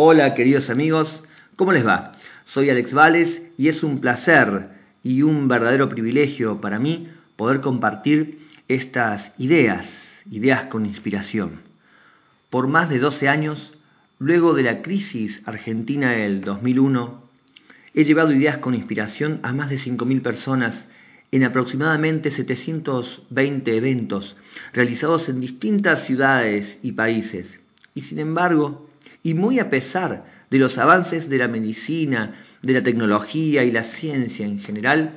Hola queridos amigos, ¿cómo les va? Soy Alex Vales y es un placer y un verdadero privilegio para mí poder compartir estas ideas, ideas con inspiración. Por más de 12 años, luego de la crisis argentina del 2001, he llevado ideas con inspiración a más de 5.000 personas en aproximadamente 720 eventos realizados en distintas ciudades y países. Y sin embargo, y muy a pesar de los avances de la medicina, de la tecnología y la ciencia en general,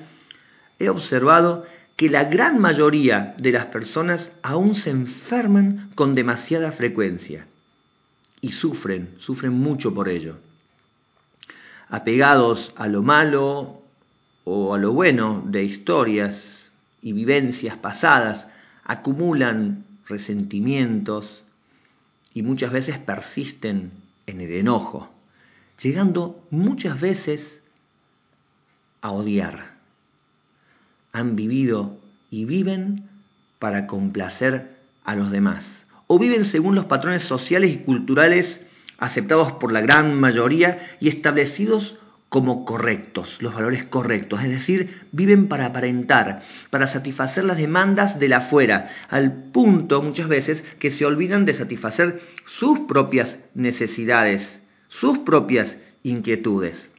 he observado que la gran mayoría de las personas aún se enferman con demasiada frecuencia y sufren, sufren mucho por ello. Apegados a lo malo o a lo bueno de historias y vivencias pasadas, acumulan resentimientos, y muchas veces persisten en el enojo, llegando muchas veces a odiar. Han vivido y viven para complacer a los demás, o viven según los patrones sociales y culturales aceptados por la gran mayoría y establecidos como correctos, los valores correctos, es decir, viven para aparentar, para satisfacer las demandas de la afuera, al punto muchas veces que se olvidan de satisfacer sus propias necesidades, sus propias inquietudes.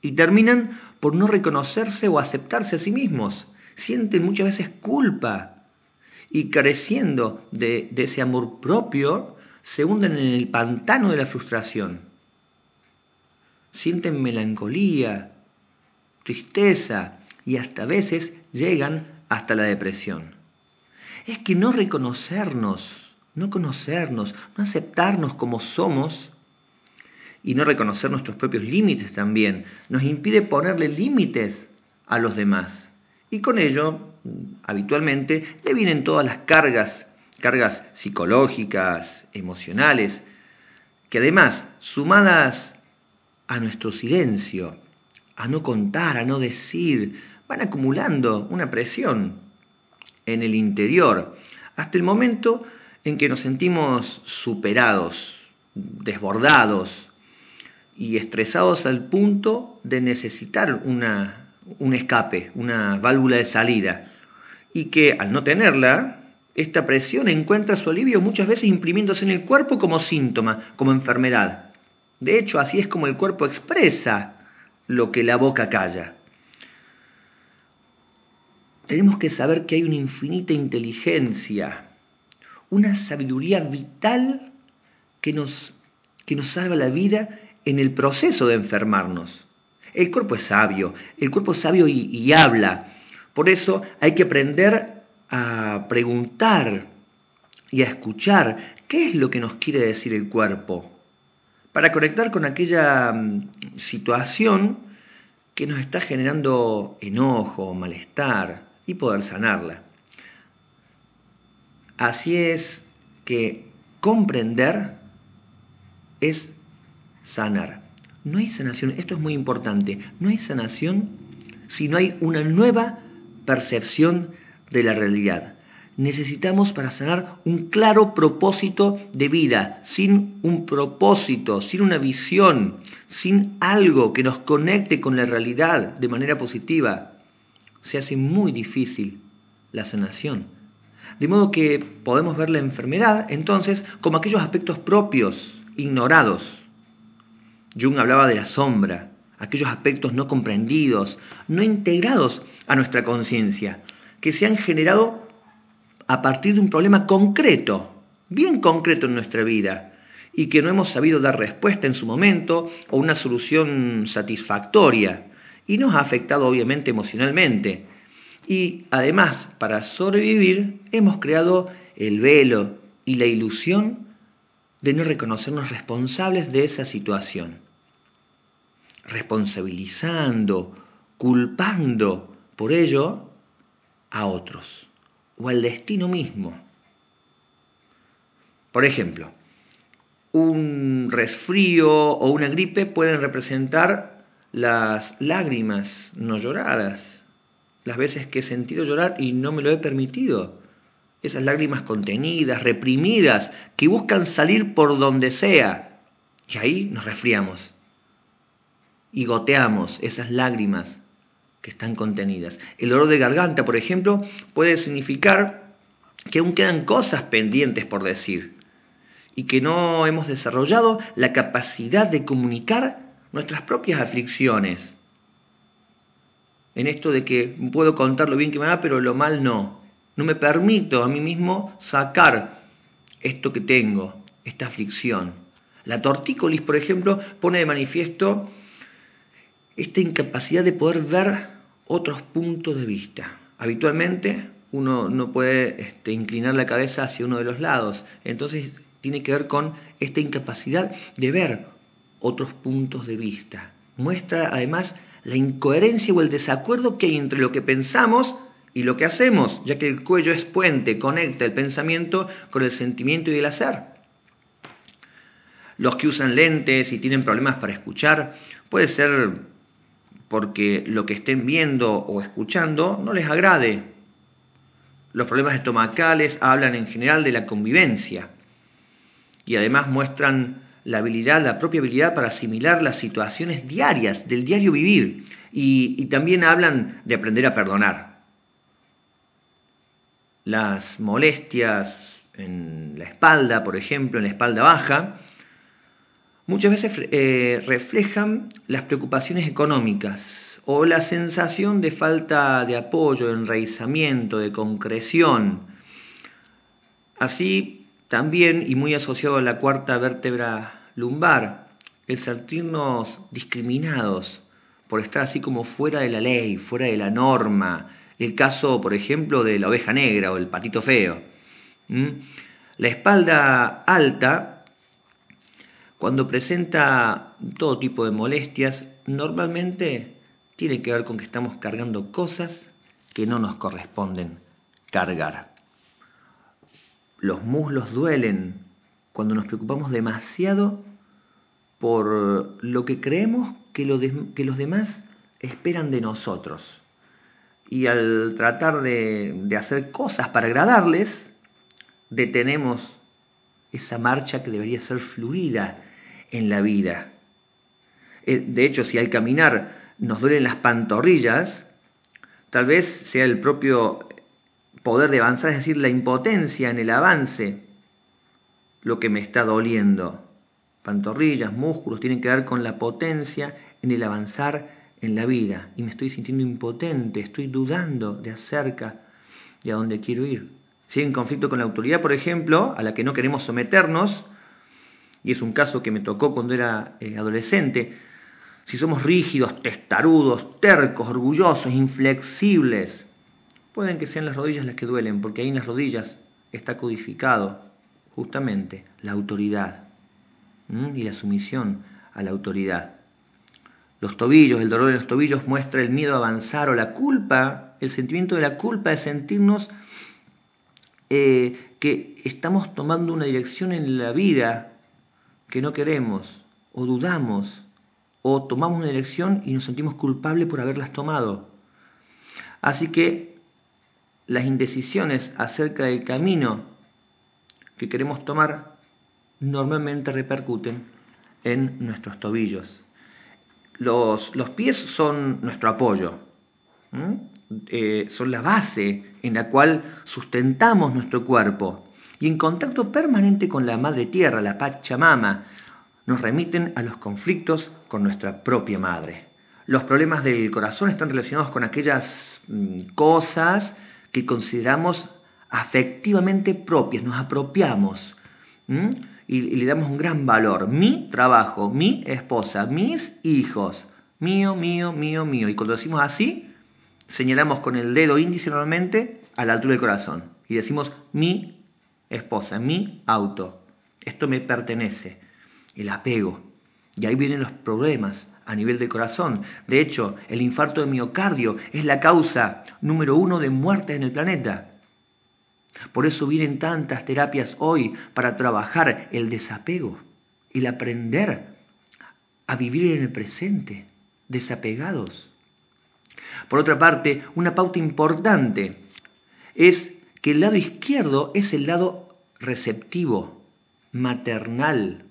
Y terminan por no reconocerse o aceptarse a sí mismos. Sienten muchas veces culpa y careciendo de, de ese amor propio, se hunden en el pantano de la frustración sienten melancolía, tristeza y hasta a veces llegan hasta la depresión. Es que no reconocernos, no conocernos, no aceptarnos como somos y no reconocer nuestros propios límites también, nos impide ponerle límites a los demás. Y con ello, habitualmente, le vienen todas las cargas, cargas psicológicas, emocionales, que además, sumadas a nuestro silencio, a no contar, a no decir, van acumulando una presión en el interior, hasta el momento en que nos sentimos superados, desbordados y estresados al punto de necesitar una, un escape, una válvula de salida, y que al no tenerla, esta presión encuentra su alivio muchas veces imprimiéndose en el cuerpo como síntoma, como enfermedad. De hecho, así es como el cuerpo expresa lo que la boca calla. Tenemos que saber que hay una infinita inteligencia, una sabiduría vital que nos, que nos salva la vida en el proceso de enfermarnos. El cuerpo es sabio, el cuerpo es sabio y, y habla. Por eso hay que aprender a preguntar y a escuchar qué es lo que nos quiere decir el cuerpo para conectar con aquella mm, situación que nos está generando enojo, malestar y poder sanarla. Así es que comprender es sanar. No hay sanación, esto es muy importante, no hay sanación si no hay una nueva percepción de la realidad necesitamos para sanar un claro propósito de vida. Sin un propósito, sin una visión, sin algo que nos conecte con la realidad de manera positiva, se hace muy difícil la sanación. De modo que podemos ver la enfermedad entonces como aquellos aspectos propios, ignorados. Jung hablaba de la sombra, aquellos aspectos no comprendidos, no integrados a nuestra conciencia, que se han generado a partir de un problema concreto, bien concreto en nuestra vida, y que no hemos sabido dar respuesta en su momento o una solución satisfactoria, y nos ha afectado obviamente emocionalmente. Y además, para sobrevivir, hemos creado el velo y la ilusión de no reconocernos responsables de esa situación, responsabilizando, culpando por ello a otros o al destino mismo. Por ejemplo, un resfrío o una gripe pueden representar las lágrimas no lloradas, las veces que he sentido llorar y no me lo he permitido, esas lágrimas contenidas, reprimidas, que buscan salir por donde sea, Y ahí nos resfriamos y goteamos esas lágrimas que están contenidas. El dolor de garganta, por ejemplo, puede significar que aún quedan cosas pendientes por decir y que no hemos desarrollado la capacidad de comunicar nuestras propias aflicciones. En esto de que puedo contar lo bien que me va, pero lo mal no. No me permito a mí mismo sacar esto que tengo, esta aflicción. La tortícolis, por ejemplo, pone de manifiesto esta incapacidad de poder ver otros puntos de vista. Habitualmente uno no puede este, inclinar la cabeza hacia uno de los lados, entonces tiene que ver con esta incapacidad de ver otros puntos de vista. Muestra además la incoherencia o el desacuerdo que hay entre lo que pensamos y lo que hacemos, ya que el cuello es puente, conecta el pensamiento con el sentimiento y el hacer. Los que usan lentes y tienen problemas para escuchar, puede ser porque lo que estén viendo o escuchando no les agrade. Los problemas estomacales hablan en general de la convivencia y además muestran la habilidad, la propia habilidad para asimilar las situaciones diarias, del diario vivir, y, también hablan de aprender a perdonar. Las molestias en la espalda, por ejemplo, en la espalda baja, muchas veces eh, reflejan las preocupaciones económicas o la sensación de falta de apoyo, de enraizamiento, de concreción. Así también, y muy asociado a la cuarta vértebra lumbar, el sentirnos discriminados por estar así como fuera de la ley, fuera de la norma. El caso, por ejemplo, de la oveja negra o el patito feo. La espalda alta cuando presenta todo tipo de molestias, normalmente tiene que ver con que estamos cargando cosas que no nos corresponden cargar. Los muslos duelen cuando nos preocupamos demasiado por lo que creemos que, los demás esperan de nosotros. Y al tratar de, hacer cosas para agradarles, detenemos esa marcha que debería ser fluida en la vida. Eh, de hecho, si al caminar nos duelen las pantorrillas, tal vez sea el propio poder de avanzar, es decir, la impotencia en el avance, lo que me está doliendo. Pantorrillas, músculos, tienen que ver con la potencia en el avanzar en la vida. Y me estoy sintiendo impotente, estoy dudando de acerca de a dónde quiero ir. Si hay un conflicto con la autoridad, por ejemplo, a la que no queremos someternos, y es un caso que me tocó cuando era eh, adolescente, si somos rígidos, testarudos, tercos, orgullosos, inflexibles, pueden que sean las rodillas las que duelen, porque ahí en las rodillas está codificado justamente la autoridad y la sumisión a la autoridad. Los tobillos, el dolor de los tobillos muestra el miedo a avanzar o la culpa, el sentimiento de la culpa de sentirnos eh, que estamos tomando una dirección en la vida que no queremos o dudamos o tomamos una elección y nos sentimos culpables por haberlas tomado. Así que las indecisiones acerca del camino que queremos tomar normalmente repercuten en nuestros tobillos. Los, los pies son nuestro apoyo, eh, son la base en la cual sustentamos nuestro cuerpo y en contacto permanente con la madre tierra, la Pachamama, nos remiten a los conflictos con nuestra propia madre. Los problemas del corazón están relacionados con aquellas mm, cosas que consideramos afectivamente propias, nos apropiamos y, y, le damos un gran valor. Mi trabajo, mi esposa, mis hijos, mío, mío, mío, mío. Y cuando decimos así, señalamos con el dedo índice normalmente a la altura del corazón y decimos mi esposa, mi auto. Esto me pertenece. El apego. Y ahí vienen los problemas a nivel de corazón. De hecho, el infarto de miocardio es la causa número uno de muertes en el planeta. Por eso vienen tantas terapias hoy para trabajar el desapego, el aprender a vivir en el presente, desapegados. Por otra parte, una pauta importante es que el lado izquierdo es el lado receptivo, maternal,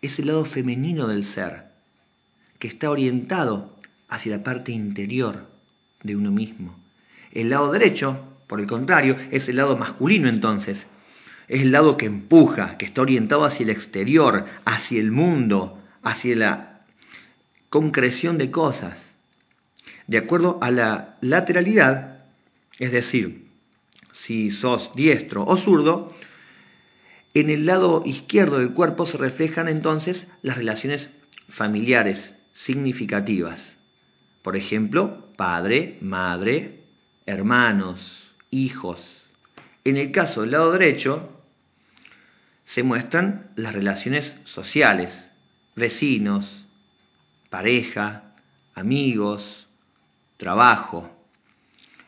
es el lado femenino del ser, que está orientado hacia la parte interior de uno mismo. El lado derecho, por el contrario, es el lado masculino entonces. Es el lado que empuja, que está orientado hacia el exterior, hacia el mundo, hacia la concreción de cosas. De acuerdo a la lateralidad, es decir, si sos diestro o zurdo, en el lado izquierdo del cuerpo se reflejan entonces las relaciones familiares significativas. Por ejemplo, padre, madre, hermanos, hijos. En el caso del lado derecho, se muestran las relaciones sociales, vecinos, pareja, amigos, trabajo.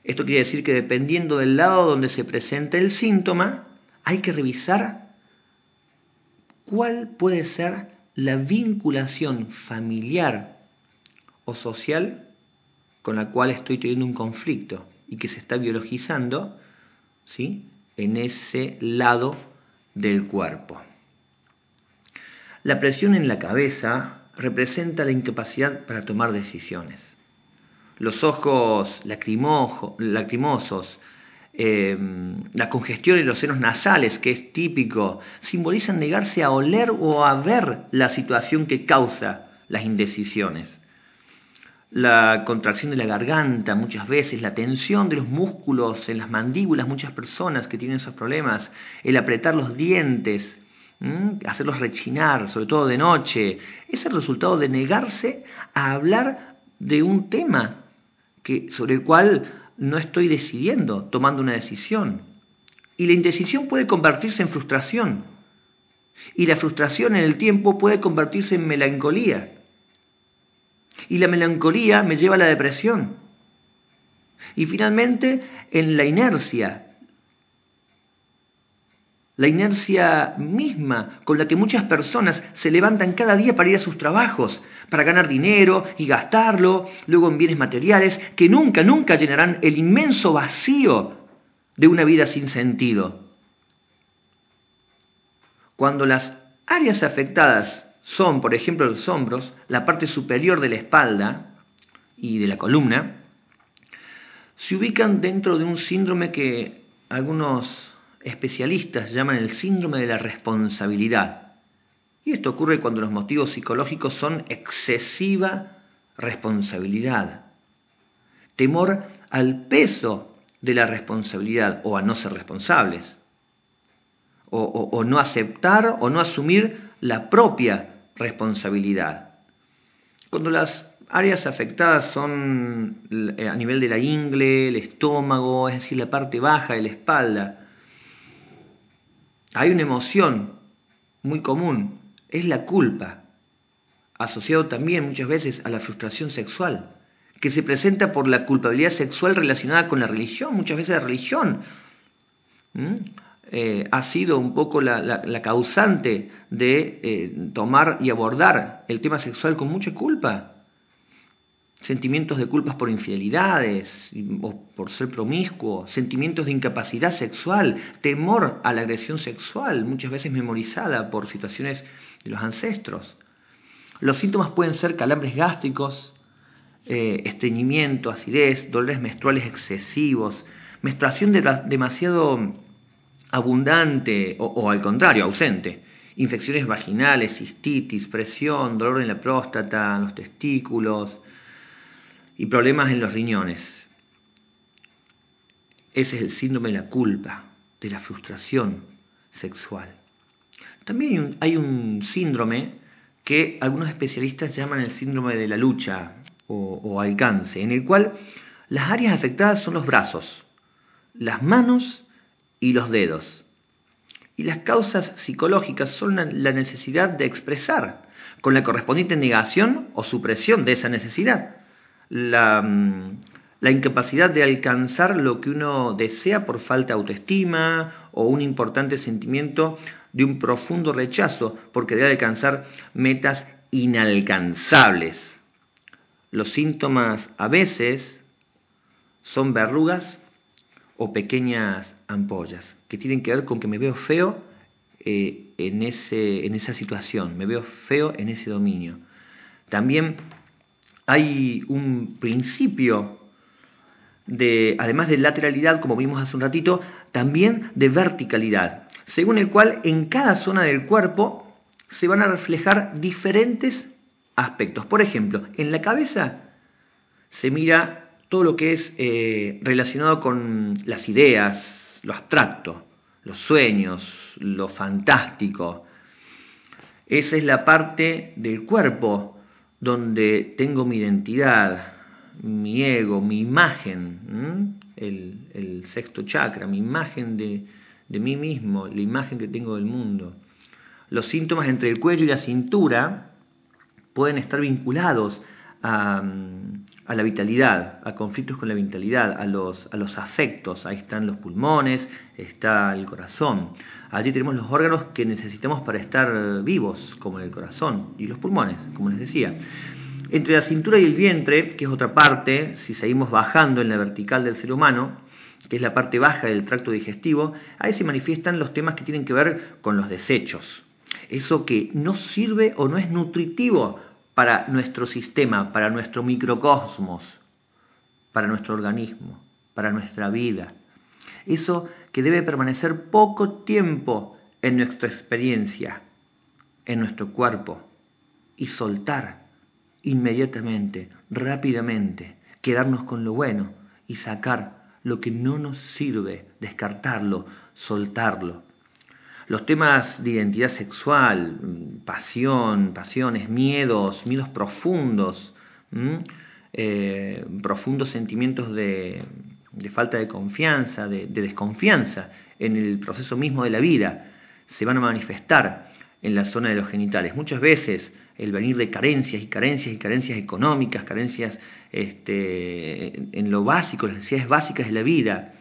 Esto quiere decir que dependiendo del lado donde se presenta el síntoma, hay que revisar ¿Cuál puede ser la vinculación familiar o social con la cual estoy teniendo un conflicto y que se está biologizando ¿sí? en ese lado del cuerpo? La presión en la cabeza representa la incapacidad para tomar decisiones. Los ojos lacrimosos, eh, la congestión en los senos nasales, que es típico, simbolizan negarse a oler o a ver la situación que causa las indecisiones. La contracción de la garganta muchas veces, la tensión de los músculos en las mandíbulas, muchas personas que tienen esos problemas, el apretar los dientes, hacerlos rechinar, sobre todo de noche, es el resultado de negarse a hablar de un tema que, sobre el cual no estoy decidiendo, tomando una decisión. Y la indecisión puede convertirse en frustración. Y la frustración en el tiempo puede convertirse en melancolía. Y la melancolía me lleva a la depresión. Y finalmente en la inercia, la inercia misma con la que muchas personas se levantan cada día para ir a sus trabajos, para ganar dinero y gastarlo, luego en bienes materiales, que nunca, nunca llenarán el inmenso vacío de una vida sin sentido. Cuando las áreas afectadas son, por ejemplo, los hombros, la parte superior de la espalda y de la columna, se ubican dentro de un síndrome que algunos especialistas llaman el síndrome de la responsabilidad. Y esto ocurre cuando los motivos psicológicos son excesiva responsabilidad, temor al peso de la responsabilidad o a no ser responsables, o, no aceptar o no asumir la propia responsabilidad. Cuando las áreas afectadas son eh, a nivel de la ingle, el estómago, es decir, la parte baja de la espalda, hay una emoción muy común, es la culpa, asociado también muchas veces a la frustración sexual, que se presenta por la culpabilidad sexual relacionada con la religión. Muchas veces la religión eh, ha sido un poco la, causante de eh, tomar y abordar el tema sexual con mucha culpa sentimientos de culpas por infidelidades o por ser promiscuo, sentimientos de incapacidad sexual, temor a la agresión sexual, muchas veces memorizada por situaciones de los ancestros. Los síntomas pueden ser calambres gástricos, eh, estreñimiento, acidez, dolores menstruales excesivos, menstruación demasiado abundante o, o al contrario, ausente, infecciones vaginales, cistitis, presión, dolor en la próstata, en los testículos, y problemas en los riñones. Ese es el síndrome de la culpa, de la frustración sexual. También hay un, síndrome que algunos especialistas llaman el síndrome de la lucha o, o alcance, en el cual las áreas afectadas son los brazos, las manos y los dedos. Y las causas psicológicas son la necesidad de expresar, con la correspondiente negación o supresión de esa necesidad Mm, la, incapacidad de alcanzar lo que uno desea por falta de autoestima o un importante sentimiento de un profundo rechazo porque debe alcanzar metas inalcanzables. Los síntomas a veces son verrugas o pequeñas ampollas que tienen que ver con que me veo feo eh, en, ese, en esa situación, me veo feo en ese dominio. También hay un principio de, además de lateralidad, como vimos hace un ratito, también de verticalidad, según el cual en cada zona del cuerpo se van a reflejar diferentes aspectos. Por ejemplo, en la cabeza se mira todo lo que es eh, relacionado con las ideas, lo abstracto, los sueños, lo fantástico. Esa es la parte del cuerpo donde tengo mi identidad, mi ego, mi imagen, el, sexto chakra, mi imagen de, de mí mismo, la imagen que tengo del mundo. Los síntomas entre el cuello y la cintura pueden estar vinculados a, a, la vitalidad, a conflictos con la vitalidad, a los, a los afectos. Ahí están los pulmones, está el corazón. Allí tenemos los órganos que necesitamos para estar vivos, como el corazón y los pulmones, como les decía. Entre la cintura y el vientre, que es otra parte, si seguimos bajando en la vertical del ser humano, que es la parte baja del tracto digestivo, ahí se manifiestan los temas que tienen que ver con los desechos. Eso que no sirve o no es nutritivo para nuestro sistema, para nuestro microcosmos, para nuestro organismo, para nuestra vida. Eso que debe permanecer poco tiempo en nuestra experiencia, en nuestro cuerpo, y soltar inmediatamente, rápidamente, quedarnos con lo bueno y sacar lo que no nos sirve, descartarlo, soltarlo. Los temas de identidad sexual, pasión, pasiones, miedos, miedos profundos, eh, profundos sentimientos de, falta de confianza, de, de desconfianza en el proceso mismo de la vida, se van a manifestar en la zona de los genitales. Muchas veces el venir de carencias y carencias y carencias económicas, carencias este, en lo básico, las necesidades básicas de la vida,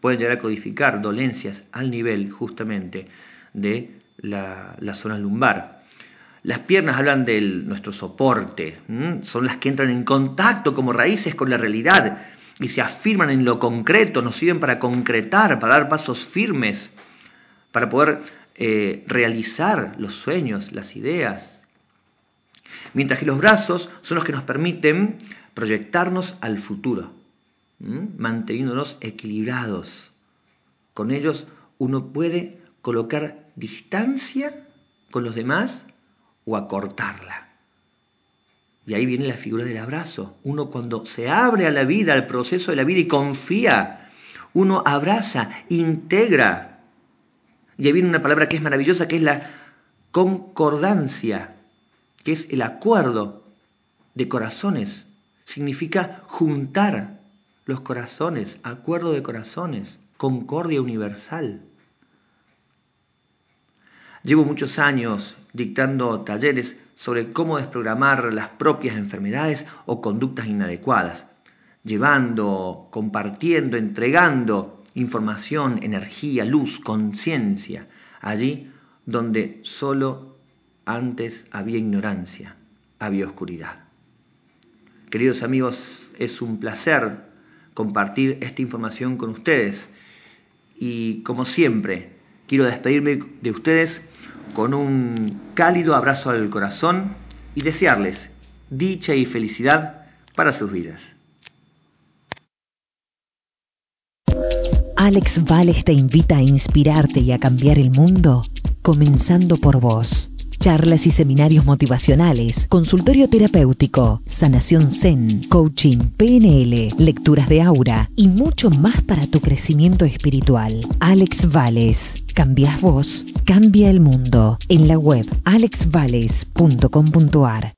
pueden llegar a codificar dolencias al nivel justamente de la, zona lumbar. Las piernas hablan de nuestro soporte, son las que entran en contacto como raíces con la realidad y se afirman en lo concreto, nos sirven para concretar, para dar pasos firmes, para poder eh, realizar los sueños, las ideas, mientras que los brazos son los que nos permiten proyectarnos al futuro, manteniéndonos equilibrados. Con ellos uno puede colocar distancia con los demás o acortarla. Y ahí viene la figura del abrazo. Uno cuando se abre a la vida, al proceso de la vida y confía, uno abraza, integra. Y ahí viene una palabra que es maravillosa, que es la concordancia que es el acuerdo de corazones. Significa juntar los corazones, acuerdo de corazones, concordia universal. Llevo muchos años dictando talleres sobre cómo desprogramar las propias enfermedades o conductas inadecuadas, llevando, compartiendo, entregando información, energía, luz, conciencia, allí donde solo antes había ignorancia, había oscuridad. Queridos amigos, es un placer compartir esta información con ustedes y como siempre quiero despedirme de ustedes con un cálido abrazo al corazón y desearles dicha y felicidad para sus vidas. Alex Vales te invita a inspirarte y a cambiar el mundo, comenzando por vos charlas y seminarios motivacionales, consultorio terapéutico, sanación zen, coaching, PNL, lecturas de aura y mucho más para tu crecimiento espiritual. Alex Vales. Cambias vos, cambia el mundo. En la web alexvales.com.ar